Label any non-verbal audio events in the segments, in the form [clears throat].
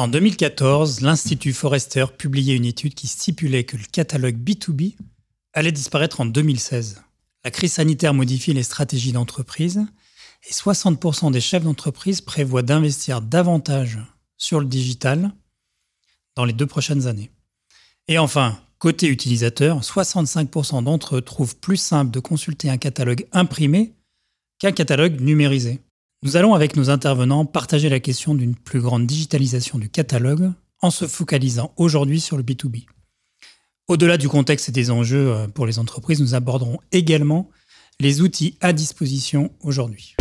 En 2014, l'Institut Forrester publiait une étude qui stipulait que le catalogue B2B allait disparaître en 2016. La crise sanitaire modifie les stratégies d'entreprise et 60% des chefs d'entreprise prévoient d'investir davantage sur le digital dans les deux prochaines années. Et enfin, côté utilisateur, 65% d'entre eux trouvent plus simple de consulter un catalogue imprimé qu'un catalogue numérisé. Nous allons avec nos intervenants partager la question d'une plus grande digitalisation du catalogue en se focalisant aujourd'hui sur le B2B. Au-delà du contexte et des enjeux euh, pour les entreprises, nous aborderons également les outils à disposition aujourd'hui.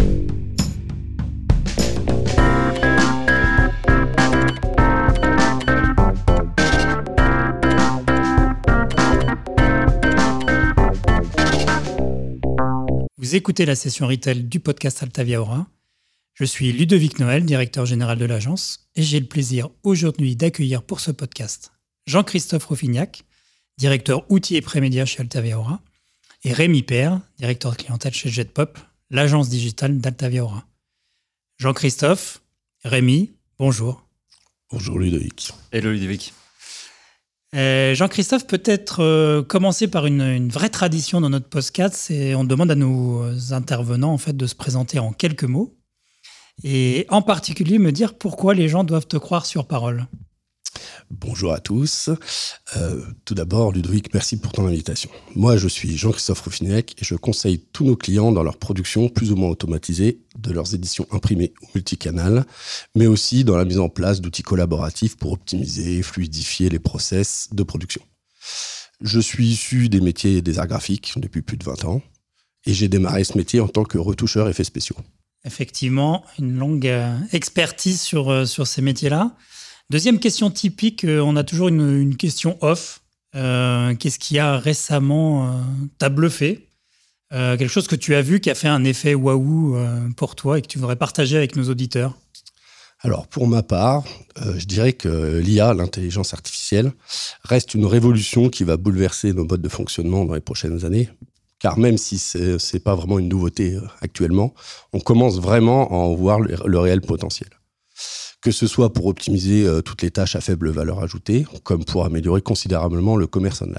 Vous écoutez la session retail du podcast Altavia Aura. Je suis Ludovic Noël, directeur général de l'agence, et j'ai le plaisir aujourd'hui d'accueillir pour ce podcast Jean-Christophe Roffignac, directeur outils et prémédias chez Altavia Aura, et Rémi Père, directeur de clientèle chez Jetpop, l'agence digitale d'Altavia Aura. Jean-Christophe, Rémi, bonjour. Bonjour Ludovic. Hello Ludovic. Euh, Jean-Christophe, peut-être euh, commencer par une, vraie tradition dans notre podcast, c'est on demande à nos intervenants en fait de se présenter en quelques mots et en particulier me dire pourquoi les gens doivent te croire sur parole. Bonjour à tous. Euh, tout d'abord, Ludovic, merci pour ton invitation. Moi, je suis Jean-Christophe Ruffinec et je conseille tous nos clients dans leur production plus ou moins automatisée de leurs éditions imprimées ou multicanales, mais aussi dans la mise en place d'outils collaboratifs pour optimiser et fluidifier les process de production. Je suis issu des métiers des arts graphiques depuis plus de 20 ans et j'ai démarré ce métier en tant que retoucheur effets spéciaux. Effectivement, une longue euh, expertise sur, euh, sur ces métiers-là. Deuxième question typique, euh, on a toujours une, question off. Qu'est-ce qui a récemment euh, t'a bluffé? Quelque chose que tu as vu qui a fait un effet waouh pour toi et que tu voudrais partager avec nos auditeurs? Alors pour ma part, je dirais que l'IA, l'intelligence artificielle, reste une révolution qui va bouleverser nos modes de fonctionnement dans les prochaines années. Car même si ce n'est pas vraiment une nouveauté actuellement, on commence vraiment à en voir le réel potentiel que ce soit pour optimiser euh, toutes les tâches à faible valeur ajoutée, comme pour améliorer considérablement le commerce online.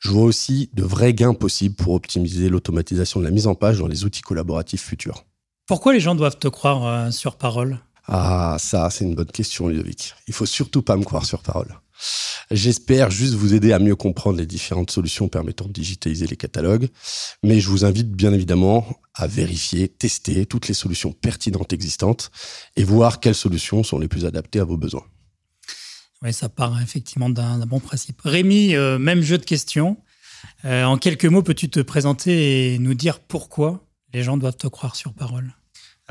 Je vois aussi de vrais gains possibles pour optimiser l'automatisation de la mise en page dans les outils collaboratifs futurs. Pourquoi les gens doivent te croire euh, sur parole? Ah, ça, c'est une bonne question, Ludovic. Il faut surtout pas me croire sur parole. J'espère juste vous aider à mieux comprendre les différentes solutions permettant de digitaliser les catalogues, mais je vous invite bien évidemment à vérifier, tester toutes les solutions pertinentes existantes et voir quelles solutions sont les plus adaptées à vos besoins. Oui, ça part effectivement d'un bon principe. Rémi, euh, même jeu de questions. Euh, en quelques mots, peux-tu te présenter et nous dire pourquoi les gens doivent te croire sur parole?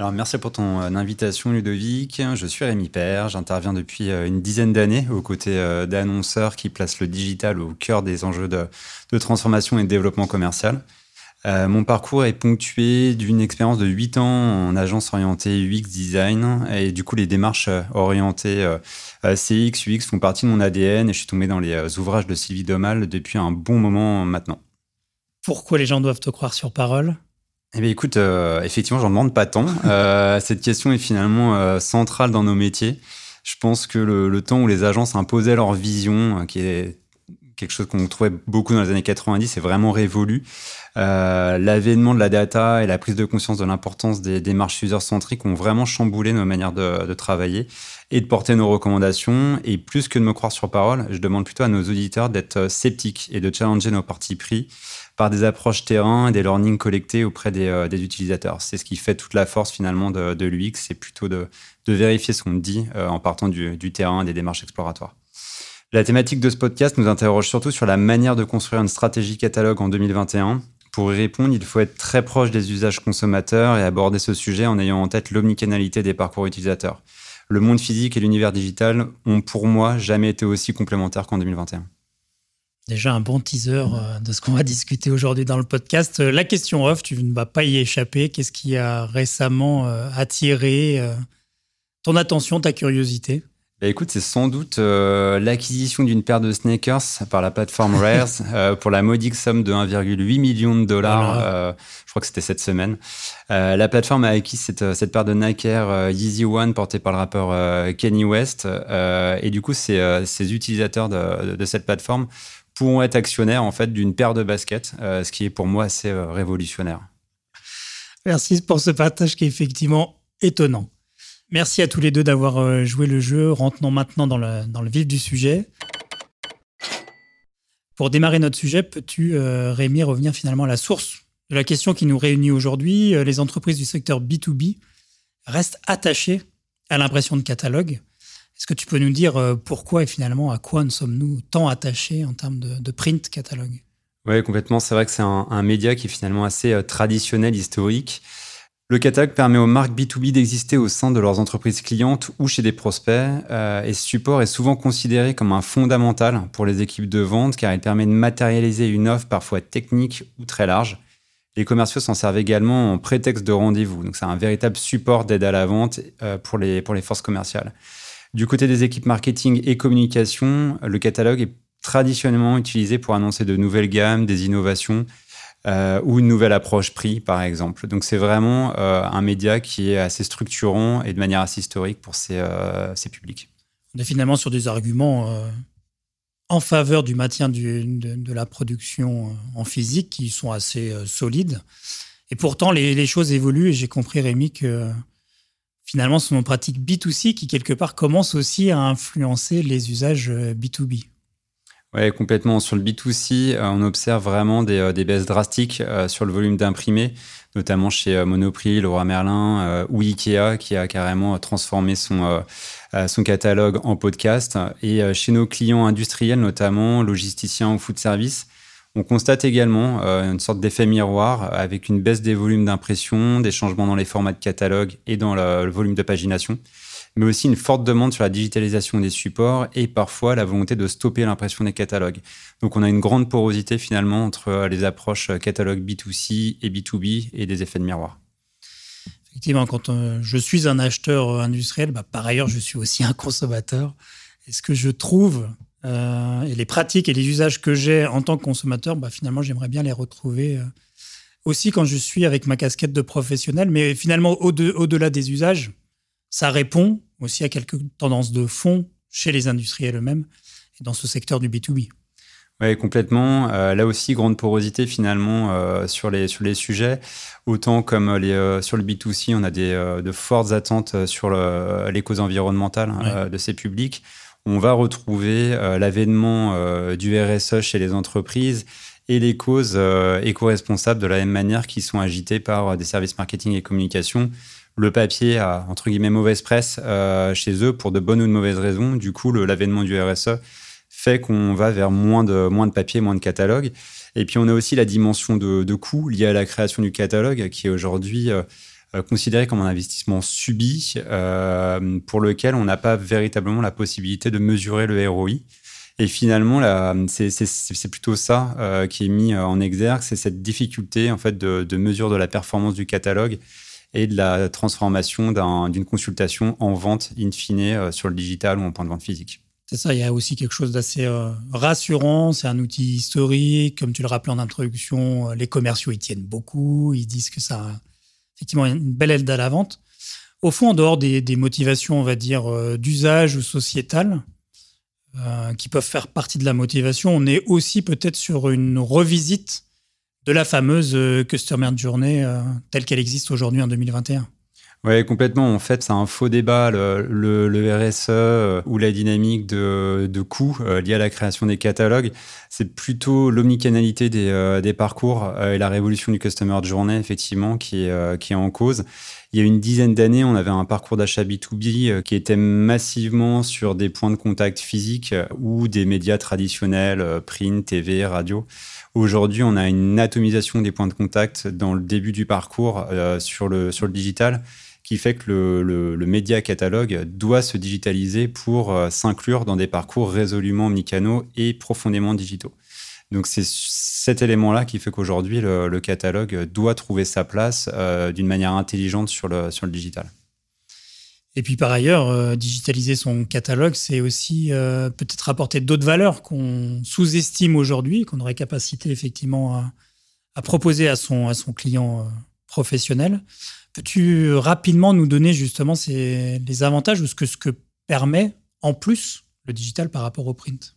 Alors, merci pour ton euh, invitation, Ludovic. Je suis Rémi Père. J'interviens depuis euh, une dizaine d'années aux côtés euh, d'annonceurs qui placent le digital au cœur des enjeux de, transformation et de développement commercial. mon parcours est ponctué d'une expérience de 8 ans en agence orientée UX design et du coup les démarches orientées CX, UX font partie de mon ADN et je suis tombé dans les ouvrages de Sylvie Domal depuis un bon moment maintenant. Pourquoi les gens doivent te croire sur parole? Eh bien, écoute, euh, effectivement, j'en demande pas tant. Euh, [laughs] cette question est finalement euh, centrale dans nos métiers. Je pense que le, temps où les agences imposaient leur vision, qui est quelque chose qu'on trouvait beaucoup dans les années 90, est vraiment révolu. L'avènement de la data et la prise de conscience de l'importance des démarches user-centriques ont vraiment chamboulé nos manières de, de, travailler et de porter nos recommandations. Et plus que de me croire sur parole, je demande plutôt à nos auditeurs d'être sceptiques et de challenger nos partis pris par des approches terrain et des learnings collectés auprès des, euh, utilisateurs. C'est ce qui fait toute la force finalement de, l'UX, c'est plutôt de, vérifier ce qu'on dit euh, en partant du, du terrain, des démarches exploratoires. La thématique de ce podcast nous interroge surtout sur la manière de construire une stratégie catalogue en 2021. Pour y répondre, il faut être très proche des usages consommateurs et aborder ce sujet en ayant en tête l'omnicanalité des parcours utilisateurs. Le monde physique et l'univers digital ont pour moi jamais été aussi complémentaires qu'en 2021 déjà un bon teaser euh, de ce qu'on va discuter aujourd'hui dans le podcast. Euh, la question off, tu ne vas pas y échapper. Qu'est-ce qui a récemment euh, attiré ton attention, ta curiosité? Bah écoute, c'est sans doute euh, l'acquisition d'une paire de sneakers par la plateforme [laughs] Rares euh, pour la modique somme de 1,8 million de dollars. Euh, je crois que c'était cette semaine. la plateforme a acquis cette, cette paire de Nike Air Yeezy One portée par le rappeur Kenny West. et du coup, ces, ces utilisateurs de, de, cette plateforme pourront être actionnaires en fait d'une paire de baskets, ce qui est pour moi assez révolutionnaire. Merci pour ce partage qui est effectivement étonnant. Merci à tous les deux d'avoir euh, joué le jeu. Rentrons maintenant dans le, dans le vif du sujet. Pour démarrer notre sujet, peux-tu, euh, Rémi, revenir finalement à la source de la question qui nous réunit aujourd'hui? Euh, Les entreprises du secteur B2B restent attachées à l'impression de catalogue. Est-ce que tu peux nous dire pourquoi et finalement à quoi nous sommes-nous tant attachés en termes de, print catalogue? Oui, complètement. C'est vrai que c'est un, média qui est finalement assez traditionnel, historique. Le catalogue permet aux marques B2B d'exister au sein de leurs entreprises clientes ou chez des prospects, euh, et ce support est souvent considéré comme un fondamental pour les équipes de vente car il permet de matérialiser une offre parfois technique ou très large. Les commerciaux s'en servent également en prétexte de rendez-vous, donc c'est un véritable support d'aide à la vente euh, pour, les, pour les forces commerciales. Du côté des équipes marketing et communication, le catalogue est traditionnellement utilisé pour annoncer de nouvelles gammes, des innovations, euh, ou une nouvelle approche prix, par exemple. Donc c'est vraiment euh, un média qui est assez structurant et de manière assez historique pour ces, euh, publics. On est finalement sur des arguments en faveur du maintien de, la production en physique qui sont assez solides. Et pourtant, les, les choses évoluent et j'ai compris, Rémi, que finalement, sont nos pratiques B2C qui, quelque part, commencent aussi à influencer les usages B2B. Oui, complètement. Sur le B2C, euh, on observe vraiment des, euh, baisses drastiques euh, sur le volume d'imprimés, notamment chez Monoprix, Leroy Merlin ou Ikea, qui a carrément transformé son, son catalogue en podcast. Et chez nos clients industriels, notamment logisticiens ou food service, on constate également une sorte d'effet miroir avec une baisse des volumes d'impression, des changements dans les formats de catalogue et dans le volume de pagination mais aussi une forte demande sur la digitalisation des supports et parfois la volonté de stopper l'impression des catalogues. Donc on a une grande porosité finalement entre euh, les approches euh, catalogue B2C et B2B et des effets de miroir. Effectivement, quand euh, je suis un acheteur industriel, bah, par ailleurs, je suis aussi un consommateur. Et ce que je trouve, et les pratiques et les usages que j'ai en tant que consommateur, bah, finalement, j'aimerais bien les retrouver aussi quand je suis avec ma casquette de professionnel. Mais finalement, au-delà des usages, ça répond aussi à quelques tendances de fond chez les industriels eux-mêmes et dans ce secteur du B2B. Oui, complètement. Euh, là aussi, grande porosité finalement euh, sur, les, sur les sujets. Autant comme les, euh, sur le B2C, on a des, de fortes attentes sur les causes environnementales hein, de ces publics. On va retrouver l'avènement du RSE chez les entreprises et les causes éco-responsables de la même manière qui sont agitées par des services marketing et communication le papier a, entre guillemets, mauvaise presse euh, chez eux pour de bonnes ou de mauvaises raisons. Du coup, l'avènement du RSE fait qu'on va vers moins de, moins de papier, moins de catalogue. Et puis, on a aussi la dimension de, de coût liée à la création du catalogue, qui est aujourd'hui euh, euh, considéré comme un investissement subi, pour lequel on n'a pas véritablement la possibilité de mesurer le ROI. Et finalement, c'est plutôt ça qui est mis en exergue, c'est cette difficulté en fait de, de mesure de la performance du catalogue et de la transformation d'une consultation en vente in fine euh, sur le digital ou en point de vente physique. C'est ça, il y a aussi quelque chose d'assez euh, rassurant. C'est un outil historique. Comme tu le rappelais en introduction, euh, les commerciaux y tiennent beaucoup. Ils disent que ça effectivement une belle aide à la vente. Au fond, en dehors des, motivations, on va dire, d'usage ou sociétal, qui peuvent faire partie de la motivation, on est aussi peut-être sur une revisite de la fameuse euh, Customer Journey euh, telle qu'elle existe aujourd'hui en 2021. Oui, complètement. En fait, c'est un faux débat, le, RSE euh, ou la dynamique de, de coûts liée à la création des catalogues. C'est plutôt l'omnicanalité des, parcours et la révolution du Customer Journey, effectivement, qui qui est en cause. Il y a une dizaine d'années, on avait un parcours d'achat B2B qui était massivement sur des points de contact physiques ou des médias traditionnels, print, TV, radio. Aujourd'hui, on a une atomisation des points de contact dans le début du parcours euh, sur, le, sur le digital qui fait que le, le, média catalogue doit se digitaliser pour euh, s'inclure dans des parcours résolument omnicanaux et profondément digitaux. Donc c'est cet élément-là qui fait qu'aujourd'hui, le, catalogue doit trouver sa place euh, d'une manière intelligente sur le, sur le digital. Et puis par ailleurs, euh, digitaliser son catalogue, c'est aussi peut-être apporter d'autres valeurs qu'on sous-estime aujourd'hui, qu'on aurait capacité effectivement à, proposer à son, à son client professionnel. Peux-tu rapidement nous donner justement ces, les avantages ou ce que, ce que permet en plus le digital par rapport au print?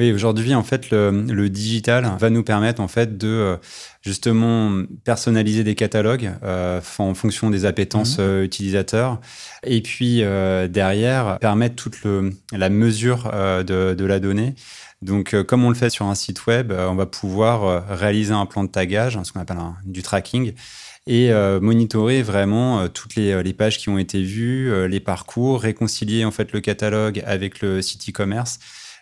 Oui, aujourd'hui, en fait, le, digital va nous permettre, en fait, de euh, justement personnaliser des catalogues euh, en fonction des appétences mmh. euh, utilisateurs, et puis derrière permettre toute le, la mesure de, la donnée. Donc, comme on le fait sur un site web, on va pouvoir réaliser un plan de tagage, ce qu'on appelle du tracking, et monitorer vraiment toutes les, les, pages qui ont été vues, les parcours, réconcilier en fait le catalogue avec le site e-commerce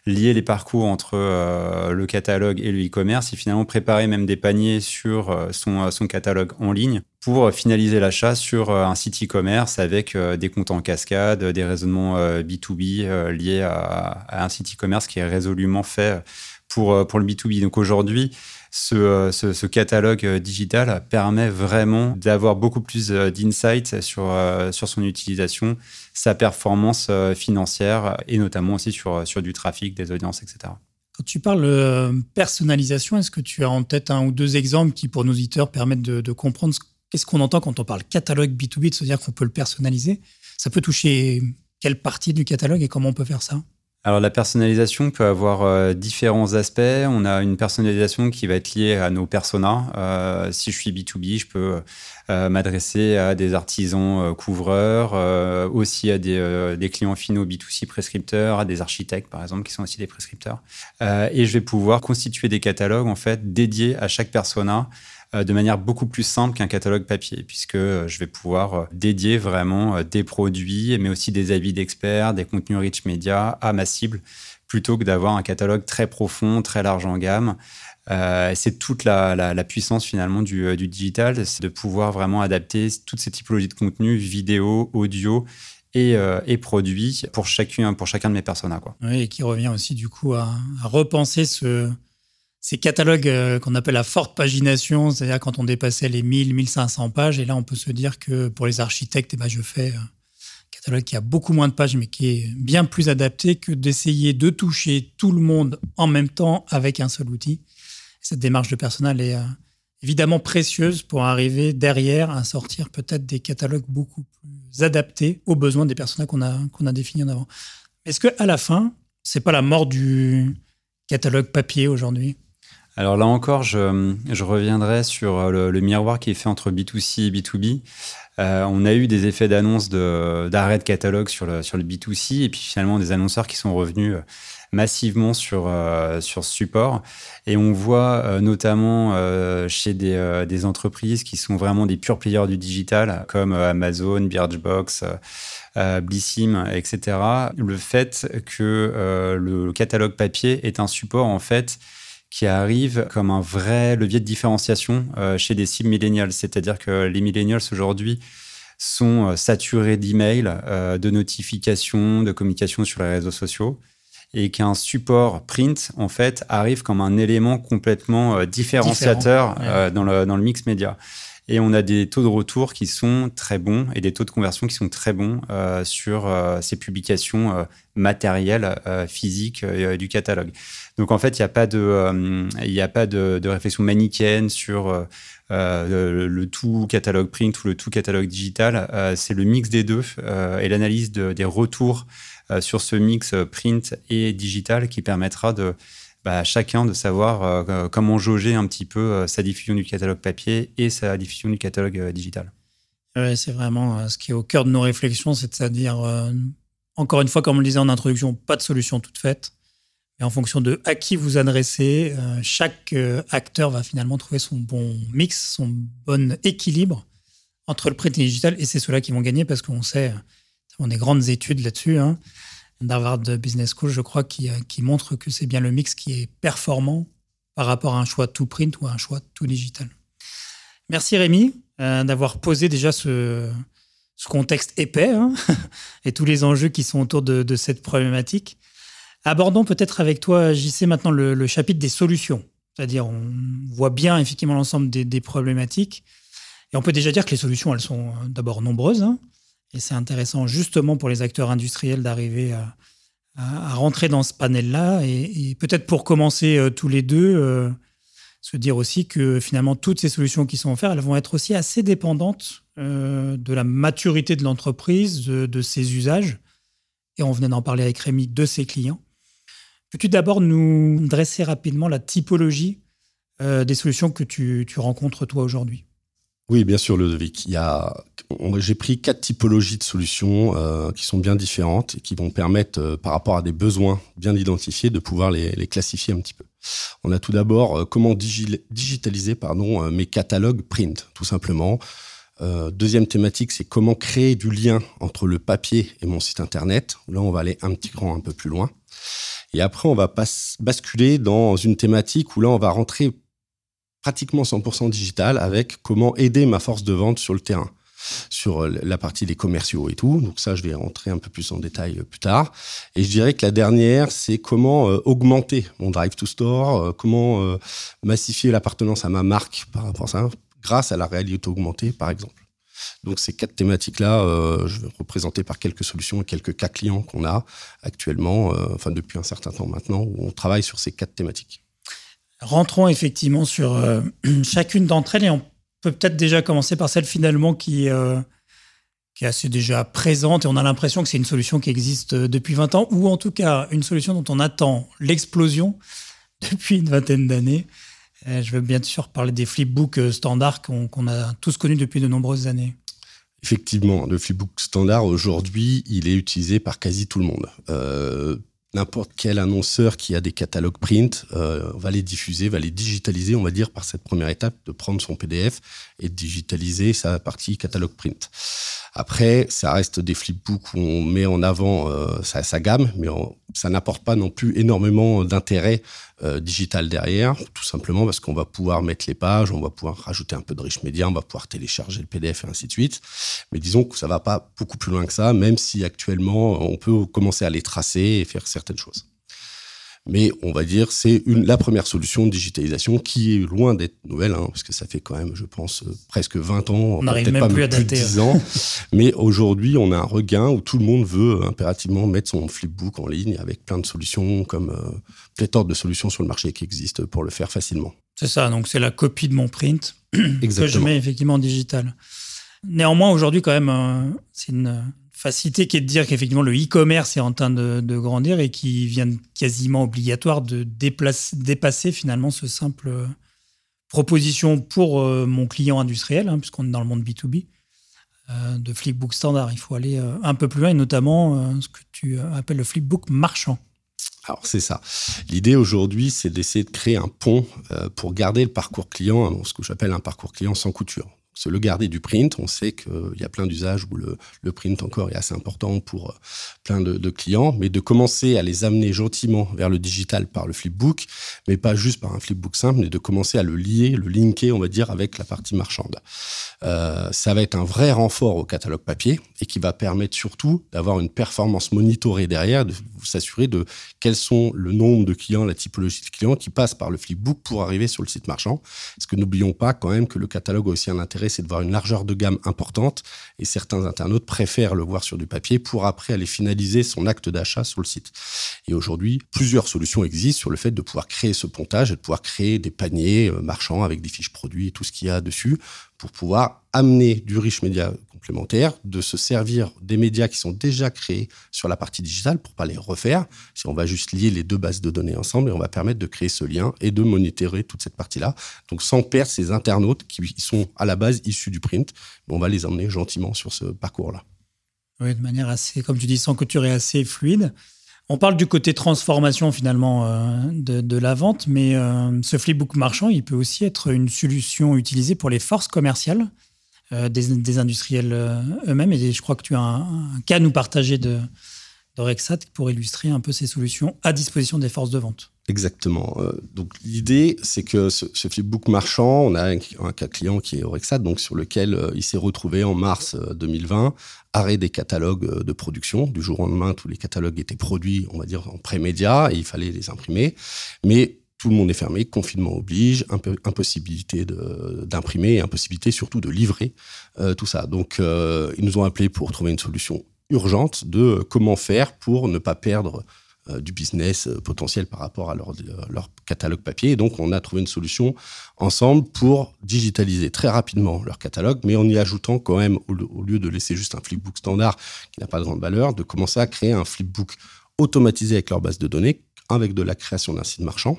lier les parcours entre euh, le catalogue et le e-commerce et finalement préparer même des paniers sur euh, son, euh, son, catalogue en ligne pour finaliser l'achat sur un site e-commerce avec des comptes en cascade, des raisonnements B2B liés à, à, un site e-commerce qui est résolument fait pour, pour le B2B. Donc aujourd'hui, ce, ce, catalogue digital permet vraiment d'avoir beaucoup plus d'insights sur, sur son utilisation sa performance euh, financière et notamment aussi sur, euh, sur du trafic, des audiences, etc. Quand tu parles euh, personnalisation, est-ce que tu as en tête un ou deux exemples qui, pour nos auditeurs, permettent de, comprendre qu'est-ce qu'on entend quand on parle catalogue B2B, de se dire qu'on peut le personnaliser? Ça peut toucher quelle partie du catalogue et comment on peut faire ça? Alors la personnalisation peut avoir euh, différents aspects. On a une personnalisation qui va être liée à nos personas. Euh, si je suis B2B, je peux euh, m'adresser à des artisans couvreurs, aussi à des, clients finaux B2C prescripteurs, à des architectes par exemple qui sont aussi des prescripteurs. et je vais pouvoir constituer des catalogues en fait dédiés à chaque persona de manière beaucoup plus simple qu'un catalogue papier, puisque euh, je vais pouvoir euh, dédier vraiment des produits, mais aussi des avis d'experts, des contenus rich media à ma cible, plutôt que d'avoir un catalogue très profond, très large en gamme. c'est toute la, puissance finalement du, digital, c'est de pouvoir vraiment adapter toutes ces typologies de contenus, vidéo, audio et, produits pour chacun, pour chacun de mes personas. Quoi. Oui, et qui revient aussi du coup à repenser ce, ces catalogues euh, qu'on appelle la forte pagination, c'est-à-dire quand on dépassait les 1000, 1500 pages. Et là, on peut se dire que pour les architectes, eh ben, je fais un catalogue qui a beaucoup moins de pages, mais qui est bien plus adapté que d'essayer de toucher tout le monde en même temps avec un seul outil. Cette démarche de personnel est euh, évidemment précieuse pour arriver derrière à sortir peut-être des catalogues beaucoup plus adaptés aux besoins des personnes qu'on a, qu'on a définis en avant. Est-ce qu'à la fin, c'est pas la mort du catalogue papier aujourd'hui? Alors là encore, je, reviendrai sur euh, le, miroir qui est fait entre B2C et B2B. Euh, on a eu des effets d'annonce d'arrêt de, catalogue sur le, sur le B2C et puis finalement des annonceurs qui sont revenus euh, massivement sur, sur ce support. Et on voit notamment chez des, des, entreprises qui sont vraiment des purs players du digital, comme Amazon, Birchbox, Blissim, etc., le fait que le catalogue papier est un support en fait qui arrive comme un vrai levier de différenciation euh, chez des cibles millennials. C'est-à-dire que les millennials aujourd'hui sont euh, saturés d'emails, euh, de notifications, de communications sur les réseaux sociaux et qu'un support print, en fait, arrive comme un élément complètement différenciateur dans, le, dans le mix média. Et on a des taux de retour qui sont très bons et des taux de conversion qui sont très bons euh, sur euh, ces publications euh, matérielles, physiques du catalogue. Donc en fait, il n'y a pas de, réflexion manichéenne sur le, tout catalogue print ou le tout catalogue digital. C'est le mix des deux et l'analyse des retours sur ce mix print et digital qui permettra de bah, chacun de savoir euh, comment jauger un petit peu euh, sa diffusion du catalogue papier et sa diffusion du catalogue euh, digital. Ouais, c'est vraiment ce qui est au cœur de nos réflexions, c'est-à-dire, encore une fois, comme on le disait en introduction, pas de solution toute faite. Et en fonction de à qui vous adressez, chaque acteur va finalement trouver son bon mix, son bon équilibre entre le le digital. Et c'est ceux-là qui vont gagner parce qu'on sait, on a des grandes études là-dessus. Hein, d'Harvard Business School, je crois, qui, qui montre que c'est bien le mix qui est performant par rapport à un choix tout print ou à un choix tout digital. Merci Rémi euh, d'avoir posé déjà ce, contexte épais hein, [laughs] et tous les enjeux qui sont autour de, cette problématique. Abordons peut-être avec toi, JC, maintenant le, chapitre des solutions. C'est-à-dire, on voit bien effectivement l'ensemble des, problématiques. Et on peut déjà dire que les solutions, elles sont d'abord nombreuses. Hein. Et c'est intéressant justement pour les acteurs industriels d'arriver à, rentrer dans ce panel-là. Et, peut-être pour commencer tous les deux, se dire aussi que finalement toutes ces solutions qui sont offertes, elles vont être aussi assez dépendantes de la maturité de l'entreprise, de, ses usages. Et on venait d'en parler avec Rémi, de ses clients. Peux-tu d'abord nous dresser rapidement la typologie euh, des solutions que tu, rencontres toi aujourd'hui? Oui, bien sûr, Ludovic. Il y a, j'ai pris quatre typologies de solutions euh, qui sont bien différentes et qui vont permettre, euh, par rapport à des besoins bien identifiés, de pouvoir les, classifier un petit peu. On a tout d'abord comment digitaliser pardon, mes catalogues print, tout simplement. deuxième thématique, c'est comment créer du lien entre le papier et mon site internet. Là, on va aller un petit grand un peu plus loin. Et après, on va basculer dans une thématique où là, on va rentrer pratiquement 100% digital avec comment aider ma force de vente sur le terrain sur euh, la partie des commerciaux et tout. Donc ça, je vais rentrer un peu plus en détail euh, plus tard. Et je dirais que la dernière, c'est comment euh, augmenter mon drive to store, comment massifier l'appartenance à ma marque par rapport à ça, grâce à la réalité augmentée, par exemple. Donc ces quatre thématiques-là, je vais représenter par quelques solutions et quelques cas clients qu'on a actuellement, enfin depuis un certain temps maintenant, où on travaille sur ces quatre thématiques. Rentrons effectivement sur euh, [clears throat] chacune d'entre elles et on peut peut-être déjà commencer par celle finalement qui, euh, qui est assez déjà présente et on a l'impression que c'est une solution qui existe euh, depuis 20 ans ou en tout cas une solution dont on attend l'explosion [laughs] depuis une vingtaine d'années. Je veux bien sûr parler des flipbooks standards qu'on a tous connus depuis de nombreuses années. Effectivement, le flipbook standard aujourd'hui, il est utilisé par quasi tout le monde n'importe quel annonceur qui a des catalogues print euh, va les diffuser, va les digitaliser, on va dire, par cette première étape de prendre son PDF et de digitaliser sa partie catalogue print. Après, ça reste des flipbooks où on met en avant euh, sa, gamme, mais ça n'apporte pas non plus énormément d'intérêt euh, digital derrière, tout simplement parce qu'on va pouvoir mettre les pages, on va pouvoir rajouter un peu de riche média, on va pouvoir télécharger le PDF et ainsi de suite. Mais disons que ça va pas beaucoup plus loin que ça, même si actuellement on peut commencer à les tracer et faire certaines choses. Mais on va dire c'est la première solution de digitalisation qui est loin d'être nouvelle, hein, parce que ça fait quand même, je pense, euh, presque 20 ans, on n'arrive même pas plus à dater. 10 ans. [laughs] mais aujourd'hui, on a un regain où tout le monde veut impérativement mettre son flipbook en ligne avec plein de solutions, comme euh, pléthore de solutions sur le marché qui existent pour le faire facilement. C'est ça, donc c'est la copie de mon print [clears throat] que je mets effectivement en digital. Néanmoins, aujourd'hui, quand même, euh, c'est une facilité qui est de dire qu'effectivement le e-commerce est en train de, grandir et qui vient quasiment obligatoire de dépasser finalement ce simple euh, proposition pour euh, mon client industriel, hein, puisqu'on est dans le monde B2B, euh, de flipbook standard. Il faut aller un peu plus loin et notamment ce que tu appelles le flipbook marchand. Alors c'est ça. L'idée aujourd'hui, c'est d'essayer de créer un pont pour garder le parcours client, ce que j'appelle un parcours client sans couture se le garder du print. On sait qu'il y a plein d'usages où le, print encore est assez important pour euh, plein de, clients, mais de commencer à les amener gentiment vers le digital par le flipbook, mais pas juste par un flipbook simple, mais de commencer à le lier, le linker, on va dire, avec la partie marchande. Euh, ça va être un vrai renfort au catalogue papier et qui va permettre surtout d'avoir une performance monitorée derrière, de s'assurer de quels sont le nombre de clients, la typologie de clients qui passent par le flipbook pour arriver sur le site marchand. Parce que n'oublions pas quand même que le catalogue a aussi un intérêt c'est de voir une largeur de gamme importante et certains internautes préfèrent le voir sur du papier pour après aller finaliser son acte d'achat sur le site. Et aujourd'hui, plusieurs solutions existent sur le fait de pouvoir créer ce pontage et de pouvoir créer des paniers euh, marchands avec des fiches produits et tout ce qu'il y a dessus pour pouvoir amener du riche média complémentaire, de se servir des médias qui sont déjà créés sur la partie digitale pour pas les refaire. Si on va juste lier les deux bases de données ensemble et on va permettre de créer ce lien et de monitorer toute cette partie-là. Donc sans perdre ces internautes qui sont à la base issus du print, on va les emmener gentiment sur ce parcours-là. Oui, de manière assez, comme tu dis, sans couture et assez fluide. On parle du côté transformation finalement euh, de, la vente, mais euh, ce flipbook marchand, il peut aussi être une solution utilisée pour les forces commerciales euh, des, industriels eux-mêmes. Et je crois que tu as un, cas à nous partager de, de pour illustrer un peu ces solutions à disposition des forces de vente. Exactement. donc l'idée, c'est que ce, flipbook marchand, on a un, cas client qui est Rexat, donc sur lequel il s'est retrouvé en mars 2020 arrêt des catalogues euh, de production. Du jour au lendemain, tous les catalogues étaient produits, on va dire, en pré-média et il fallait les imprimer. Mais tout le monde est fermé, confinement oblige, impossibilité d'imprimer, impossibilité surtout de livrer tout ça. Donc, ils nous ont appelés pour trouver une solution urgente de comment faire pour ne pas perdre euh, du business euh, potentiel par rapport à leur, catalogue papier. Donc, on a trouvé une solution ensemble pour digitaliser très rapidement leur catalogue, mais en y ajoutant quand même, au, lieu de laisser juste un flipbook standard qui n'a pas de grande valeur, de commencer à créer un flipbook automatisé avec leur base de données avec de la création d'un site marchand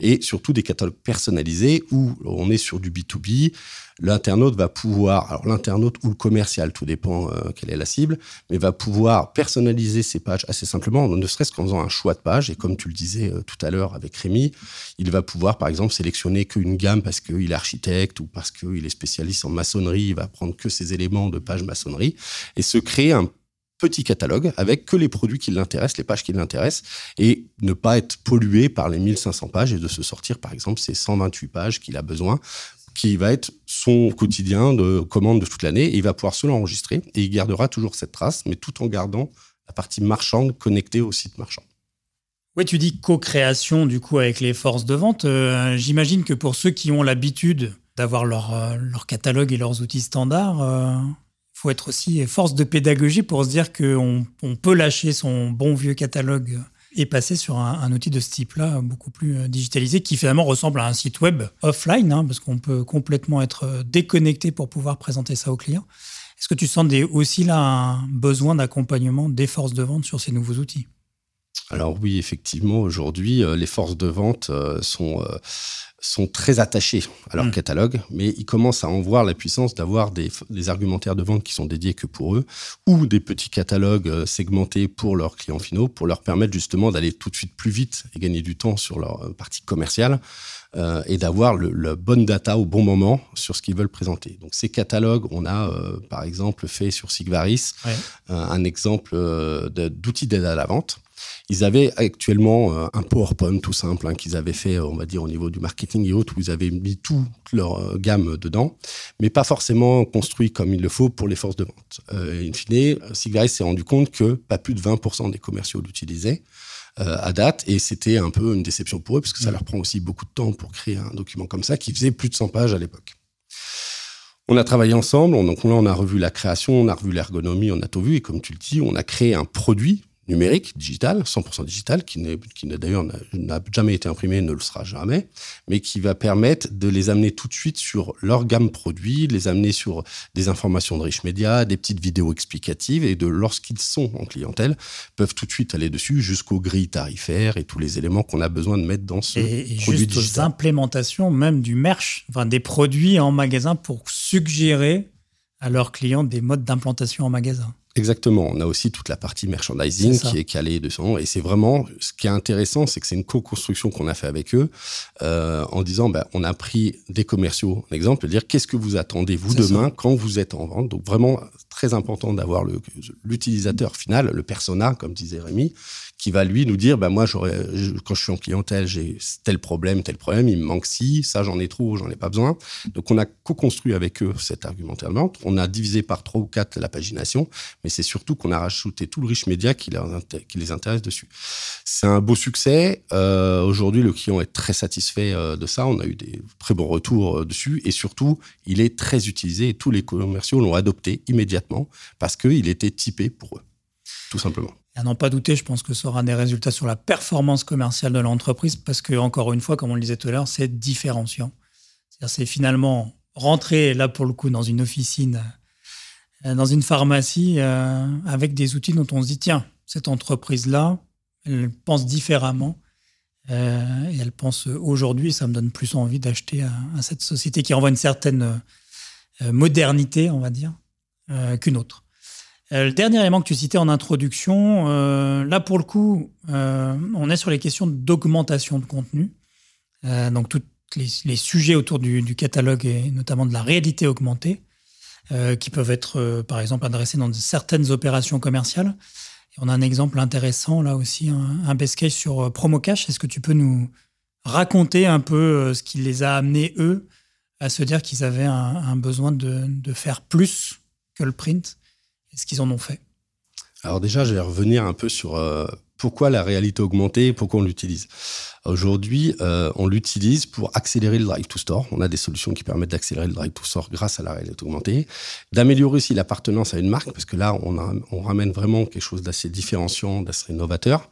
et surtout des catalogues personnalisés où on est sur du B2B. L'internaute va pouvoir, alors l'internaute ou le commercial, tout dépend euh, quelle est la cible, mais va pouvoir personnaliser ses pages assez simplement, ne serait-ce qu'en faisant un choix de page. Et comme tu le disais euh, tout à l'heure avec Rémi, il va pouvoir par exemple sélectionner qu'une gamme parce qu'il est architecte ou parce qu'il est spécialiste en maçonnerie, il va prendre que ces éléments de page maçonnerie et se créer un petit catalogue avec que les produits qui l'intéressent, les pages qui l'intéressent, et ne pas être pollué par les 1500 pages et de se sortir, par exemple, ces 128 pages qu'il a besoin, qui va être son quotidien de commande de toute l'année, et il va pouvoir se l'enregistrer, et il gardera toujours cette trace, mais tout en gardant la partie marchande connectée au site marchand. Oui, tu dis co-création du coup avec les forces de vente. Euh, j'imagine que pour ceux qui ont l'habitude d'avoir leur, euh, catalogue et leurs outils standards, euh, faut être aussi force de pédagogie pour se dire qu'on on peut lâcher son bon vieux catalogue et passer sur un, outil de ce type-là, beaucoup plus euh, digitalisé, qui finalement ressemble à un site web offline, hein, parce qu'on peut complètement être euh, déconnecté pour pouvoir présenter ça aux clients. Est-ce que tu sens aussi là un besoin d'accompagnement des forces de vente sur ces nouveaux outils? Alors oui, effectivement, aujourd'hui, euh, les forces de vente sont sont très attachés à leur mm. catalogue, mais ils commencent à en voir la puissance d'avoir des, argumentaires de vente qui sont dédiés que pour eux, ou des petits catalogues euh, segmentés pour leurs clients finaux, pour leur permettre justement d'aller tout de suite plus vite et gagner du temps sur leur euh, partie commerciale. Euh, et d'avoir le, bonne data au bon moment sur ce qu'ils veulent présenter. Donc ces catalogues, on a par exemple fait sur Sigvaris un exemple d'outils d'aide à la vente ils avaient actuellement euh, un PowerPoint tout simple hein, qu'ils avaient fait, on va dire, au niveau du marketing et autres, où ils avaient mis toute leur euh, gamme dedans, mais pas forcément construit comme il le faut pour les forces de vente. Euh, in fine, Sigvaris s'est rendu compte que pas plus de 20% des commerciaux l'utilisaient. à date, et c'était un peu une déception pour eux, parce que ça mm. leur prend aussi beaucoup de temps pour créer un document comme ça, qui faisait plus de 100 pages à l'époque. On a travaillé ensemble, donc là on a revu la création, on a revu l'ergonomie, on a tout vu, et comme tu le dis, on a créé un produit numérique, digital, 100% digital, qui, qui d'ailleurs n'a jamais été imprimé, ne le sera jamais, mais qui va permettre de les amener tout de suite sur leur gamme produit, les amener sur des informations de riches médias, des petites vidéos explicatives, et de lorsqu'ils sont en clientèle, peuvent tout de suite aller dessus jusqu'aux grilles tarifaires et tous les éléments qu'on a besoin de mettre dans ce et, produit juste aux implémentations même du merch, enfin des produits en magasin pour suggérer à leurs clients des modes d'implantation en magasin. Exactement. On a aussi toute la partie merchandising qui est calée dessus. Et c'est vraiment, ce qui est intéressant, c'est que c'est une co-construction qu'on a fait avec eux euh, en disant, ben, on a pris des commerciaux, un exemple, dire qu'est-ce que vous attendez, vous, demain, quand vous êtes en vente? Donc vraiment, très important d'avoir l'utilisateur final, le persona, comme disait Rémi, qui va lui nous dire, bah, moi, quand je suis en clientèle, j'ai tel problème, tel problème, il me manque ci, ça, j'en ai trop, j'en ai pas besoin. Donc, on a co-construit avec eux cet argumentaire de. On a divisé par trois ou quatre la pagination, mais c'est surtout qu'on a rajouté tout le riche média qui, les intéresse dessus. C'est un beau succès. Euh, aujourd'hui, le client est très satisfait euh, de ça. On a eu des très bons retours euh, dessus et surtout, il est très utilisé tous les commerciaux l'ont adopté immédiatement parce qu'il était typé pour eux, tout simplement. À n'en pas douter, je pense que ça aura des résultats sur la performance commerciale de l'entreprise parce que, encore une fois, comme on le disait tout à l'heure, c'est différenciant. C'est finalement rentrer, là pour le coup, dans une officine, euh, dans une pharmacie, euh, avec des outils dont on se dit tiens, cette entreprise-là, elle pense différemment. Euh, et elle pense aujourd'hui, ça me donne plus envie d'acheter à, cette société qui envoie une certaine modernité, on va dire, qu'une autre. Euh, le dernier élément que tu citais en introduction, euh, là pour le coup, euh, on est sur les questions d'augmentation de contenu. donc tous les, sujets autour du, catalogue et notamment de la réalité augmentée, qui peuvent être par exemple adressés dans certaines opérations commerciales. On a un exemple intéressant là aussi, un, case sur Promocash. Est-ce que tu peux nous raconter un peu ce qui les a amenés eux à se dire qu'ils avaient un, besoin de faire plus que le print ce qu'ils en ont fait Alors déjà, je vais revenir un peu sur euh, Pourquoi la réalité augmentée Pourquoi on l'utilise Aujourd'hui, euh, on l'utilise pour accélérer le drive to store. On a des solutions qui permettent d'accélérer le drive to store grâce à la réalité augmentée, d'améliorer aussi l'appartenance à une marque, parce que là, on, ramène vraiment quelque chose d'assez différenciant, d'assez novateur.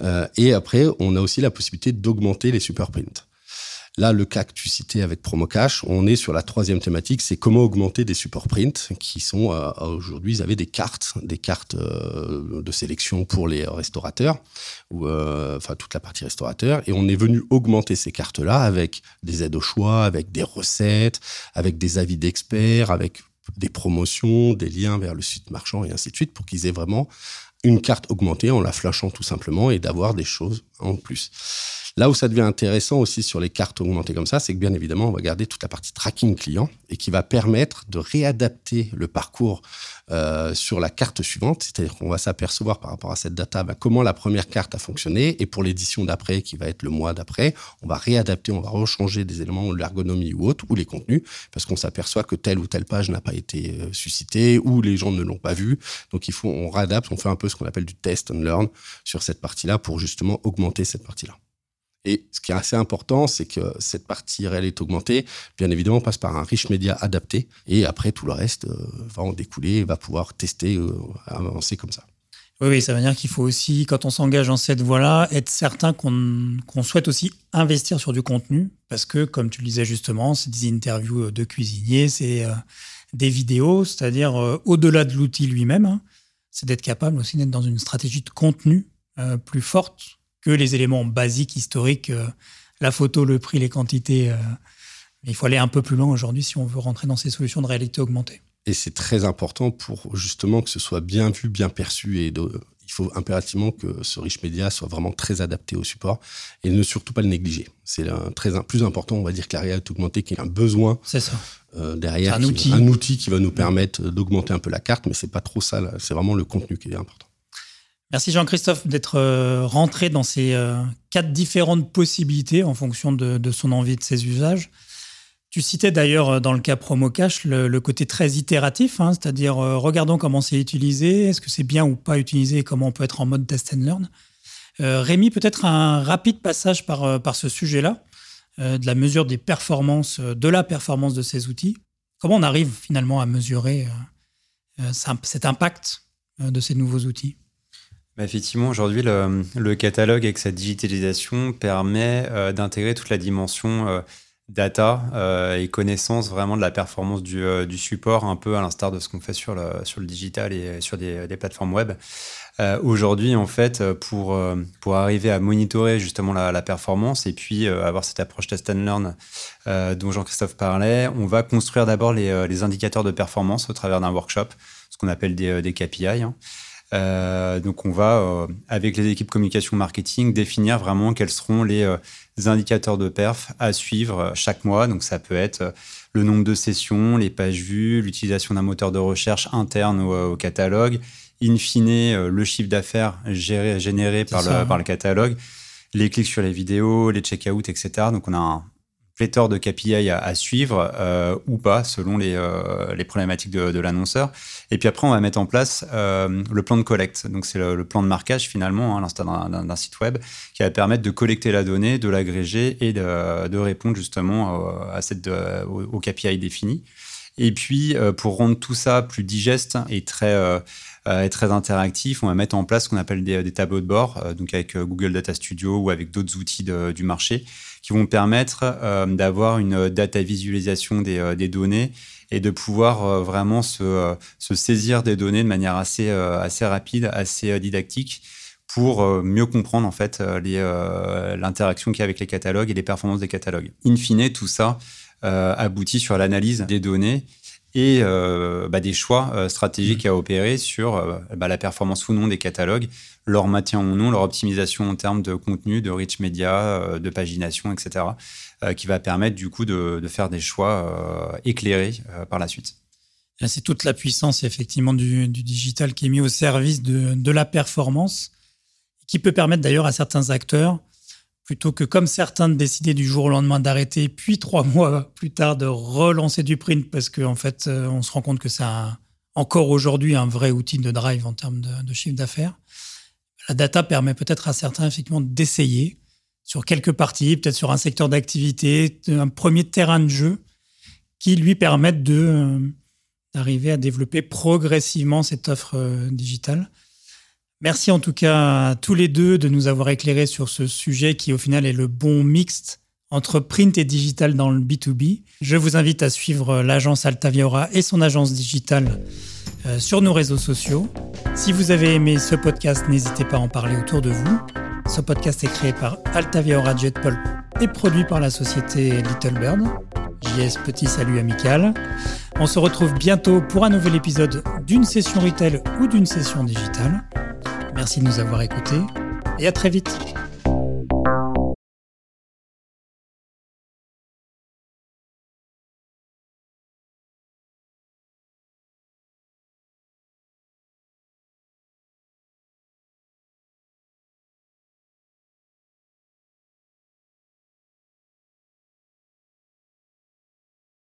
Euh, et après, on a aussi la possibilité d'augmenter les super prints. Là, le cas que tu citais avec Promocash, on est sur la troisième thématique, c'est comment augmenter des support prints qui sont euh, aujourd'hui, ils avaient des cartes, des cartes euh, de sélection pour les restaurateurs, ou euh, enfin toute la partie restaurateur, et on est venu augmenter ces cartes-là avec des aides au choix, avec des recettes, avec des avis d'experts, avec des promotions, des liens vers le site marchand et ainsi de suite, pour qu'ils aient vraiment une carte augmentée en la flashant tout simplement et d'avoir des choses en plus. Là où ça devient intéressant aussi sur les cartes augmentées comme ça, c'est que bien évidemment, on va garder toute la partie tracking client et qui va permettre de réadapter le parcours euh, sur la carte suivante. C'est-à-dire qu'on va s'apercevoir par rapport à cette data bah, comment la première carte a fonctionné et pour l'édition d'après, qui va être le mois d'après, on va réadapter, on va rechanger des éléments, l'ergonomie ou autre, ou les contenus, parce qu'on s'aperçoit que telle ou telle page n'a pas été euh, suscitée ou les gens ne l'ont pas vue. Donc il faut, on réadapte, on fait un peu ce qu'on appelle du test and learn sur cette partie-là pour justement augmenter cette partie-là. Et ce qui est assez important, c'est que cette partie réalité augmentée, bien évidemment, passe par un riche média adapté. Et après, tout le reste euh, va en découler va pouvoir tester, euh, avancer comme ça. Oui, oui, ça veut dire qu'il faut aussi, quand on s'engage dans cette voie-là, être certain qu'on souhaite aussi investir sur du contenu. Parce que, comme tu le disais justement, c'est des interviews de cuisiniers, c'est euh, des vidéos, c'est-à-dire au-delà de l'outil lui-même, hein, c'est d'être capable aussi d'être dans une stratégie de contenu plus forte que les éléments basiques, historiques, euh, la photo, le prix, les quantités. Euh, il faut aller un peu plus loin aujourd'hui si on veut rentrer dans ces solutions de réalité augmentée. Et c'est très important pour justement que ce soit bien vu, bien perçu. Et il faut impérativement que ce riche média soit vraiment très adapté au support et ne surtout pas le négliger. C'est très plus important, on va dire, que la réalité augmentée, qui est un besoin ça. Euh, derrière, un, outil. un outil qui va nous permettre d'augmenter un peu la carte, mais c'est pas trop ça. C'est vraiment le contenu qui est important. Merci Jean-Christophe d'être euh, rentré dans ces euh, quatre différentes possibilités en fonction de, son envie, de ses usages. Tu citais d'ailleurs euh, dans le cas Promocash le, côté très itératif, hein, c'est-à-dire regardons comment c'est utilisé, est-ce que c'est bien ou pas utilisé comment on peut être en mode test and learn. Rémi, peut-être un rapide passage par ce sujet-là, de la mesure des performances, de la performance de ces outils. Comment on arrive finalement à mesurer cet impact de ces nouveaux outils? Bah, effectivement, aujourd'hui, le, catalogue avec sa digitalisation permet euh, d'intégrer toute la dimension euh, data euh, et connaissance vraiment de la performance du, support, un peu à l'instar de ce qu'on fait sur le, sur le digital et sur des, plateformes web. aujourd'hui, en fait, pour, pour arriver à monitorer justement la, performance et puis avoir cette approche test and learn dont Jean-Christophe parlait, on va construire d'abord les, indicateurs de performance au travers d'un workshop, ce qu'on appelle des, des KPI. Hein. Euh, donc on va, euh, avec les équipes communication marketing, définir vraiment quels seront les, euh, indicateurs de perf à suivre chaque mois. Donc ça peut être le nombre de sessions, les pages vues, l'utilisation d'un moteur de recherche interne au, catalogue, in fine le chiffre d'affaires généré par le, par le catalogue, les clics sur les vidéos, les check-out, etc. Donc on a un, pléthore de KPI à, suivre euh, ou pas selon les, euh, les problématiques de, l'annonceur. Et puis après, on va mettre en place euh, le plan de collecte. Donc c'est le, plan de marquage finalement, hein, à l'instar d'un site web, qui va permettre de collecter la donnée, de l'agréger et de, de, répondre justement à cette, au, KPI défini. Et puis, pour rendre tout ça plus digeste et très, et très interactif, on va mettre en place ce qu'on appelle des, des, tableaux de bord, donc avec Google Data Studio ou avec d'autres outils du marché, qui vont permettre euh, d'avoir une data visualisation des, euh, des, données et de pouvoir euh, vraiment se, se, saisir des données de manière assez, assez rapide, assez didactique pour mieux comprendre en fait l'interaction qu'il y a avec les catalogues et les performances des catalogues. In fine, tout ça aboutit sur l'analyse des données et bah, des choix stratégiques mmh. à opérer sur bah, la performance ou non des catalogues leur maintien ou non, leur optimisation en termes de contenu, de rich media, euh, de pagination, etc., euh, qui va permettre du coup de, faire des choix euh, éclairés par la suite. C'est toute la puissance effectivement du, digital qui est mis au service de, la performance, qui peut permettre d'ailleurs à certains acteurs, plutôt que comme certains de décider du jour au lendemain d'arrêter, puis trois [laughs] mois plus tard de relancer du print parce qu'en en fait on se rend compte que c'est encore aujourd'hui un vrai outil de drive en termes de chiffre d'affaires la data permet peut-être à certains effectivement d'essayer sur quelques parties, peut-être sur un secteur d'activité, un premier terrain de jeu qui lui permettent euh, d'arriver à développer progressivement cette offre euh, digitale. Merci en tout cas à tous les deux de nous avoir éclairés sur ce sujet qui au final est le bon mixte entre print et digital dans le B2B. Je vous invite à suivre l'agence Altaviora et son agence digitale euh, sur nos réseaux sociaux. Si vous avez aimé ce podcast, n'hésitez pas à en parler autour de vous. Ce podcast est créé par Altaviora Jetpulp et produit par la société Little Bird. JS Petit Salut Amical. On se retrouve bientôt pour un nouvel épisode d'une session retail ou d'une session digitale. Merci de nous avoir écoutés et à très vite.